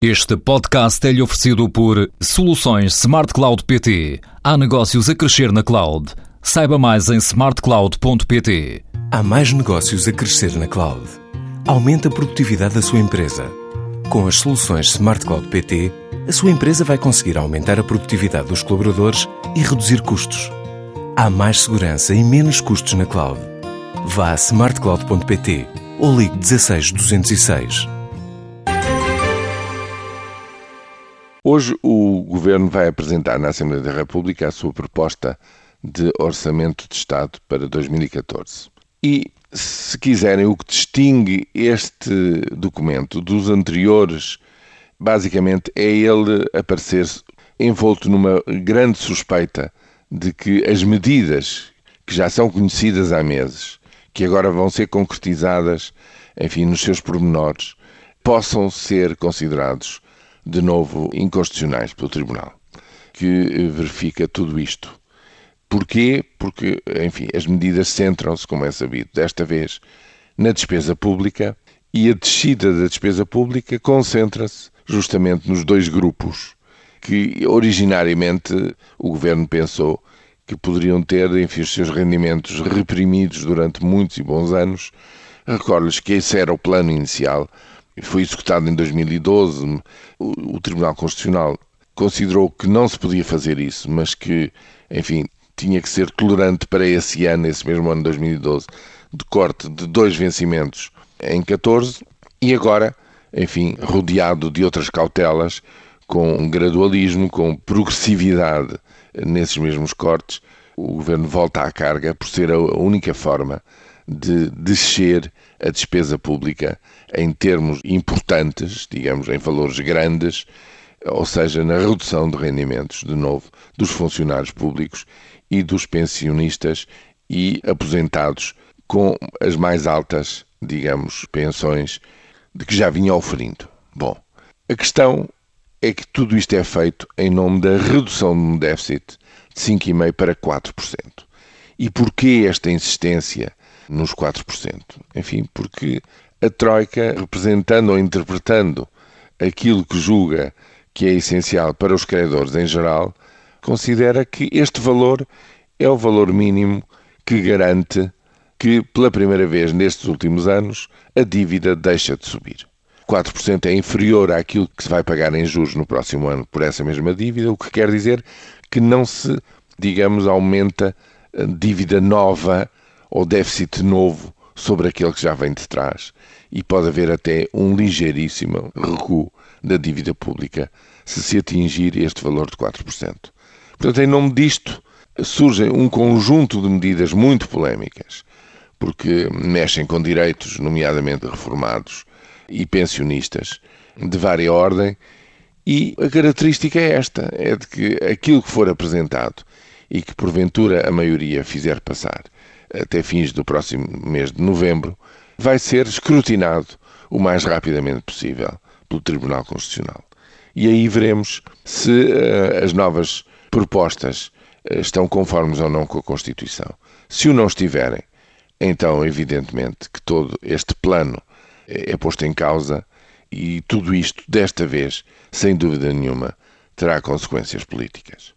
Este podcast é-lhe oferecido por Soluções Smart Cloud PT. Há negócios a crescer na cloud. Saiba mais em smartcloud.pt. Há mais negócios a crescer na cloud. Aumente a produtividade da sua empresa. Com as soluções Smart Cloud PT, a sua empresa vai conseguir aumentar a produtividade dos colaboradores e reduzir custos. Há mais segurança e menos custos na cloud. Vá a smartcloud.pt ou ligue 16 206. Hoje o Governo vai apresentar na Assembleia da República a sua proposta de Orçamento de Estado para 2014. E, se quiserem, o que distingue este documento dos anteriores, basicamente, é ele aparecer envolto numa grande suspeita de que as medidas que já são conhecidas há meses, que agora vão ser concretizadas, enfim, nos seus pormenores, possam ser considerados de novo inconstitucionais pelo Tribunal, que verifica tudo isto. Porquê? Porque, enfim, as medidas centram-se, como é sabido, desta vez na despesa pública e a descida da despesa pública concentra-se justamente nos dois grupos que originariamente o governo pensou que poderiam ter, enfim, os seus rendimentos reprimidos durante muitos e bons anos. Recordo-lhes que esse era o plano inicial foi executado em 2012. O, o Tribunal Constitucional considerou que não se podia fazer isso, mas que, enfim, tinha que ser tolerante para esse ano, esse mesmo ano de 2012, de corte de dois vencimentos em 14 e agora, enfim, rodeado de outras cautelas, com gradualismo, com progressividade nesses mesmos cortes, o governo volta à carga por ser a única forma de descer a despesa pública em termos importantes, digamos, em valores grandes, ou seja, na redução de rendimentos, de novo, dos funcionários públicos e dos pensionistas e aposentados com as mais altas, digamos, pensões de que já vinha oferindo. Bom, a questão é que tudo isto é feito em nome da redução do déficit de 5,5% para 4%. E porquê esta insistência nos 4%? Enfim, porque a Troika, representando ou interpretando aquilo que julga que é essencial para os credores em geral, considera que este valor é o valor mínimo que garante que, pela primeira vez nestes últimos anos, a dívida deixa de subir. 4% é inferior àquilo que se vai pagar em juros no próximo ano por essa mesma dívida, o que quer dizer que não se, digamos, aumenta dívida nova ou déficit novo sobre aquele que já vem de trás e pode haver até um ligeiríssimo recuo da dívida pública se se atingir este valor de 4%. Portanto, em nome disto, surge um conjunto de medidas muito polémicas, porque mexem com direitos, nomeadamente reformados e pensionistas, de vária ordem, e a característica é esta: é de que aquilo que for apresentado e que porventura a maioria fizer passar até fins do próximo mês de novembro, vai ser escrutinado o mais rapidamente possível pelo Tribunal Constitucional. E aí veremos se uh, as novas propostas uh, estão conformes ou não com a Constituição. Se o não estiverem, então, evidentemente, que todo este plano é posto em causa e tudo isto, desta vez, sem dúvida nenhuma, terá consequências políticas.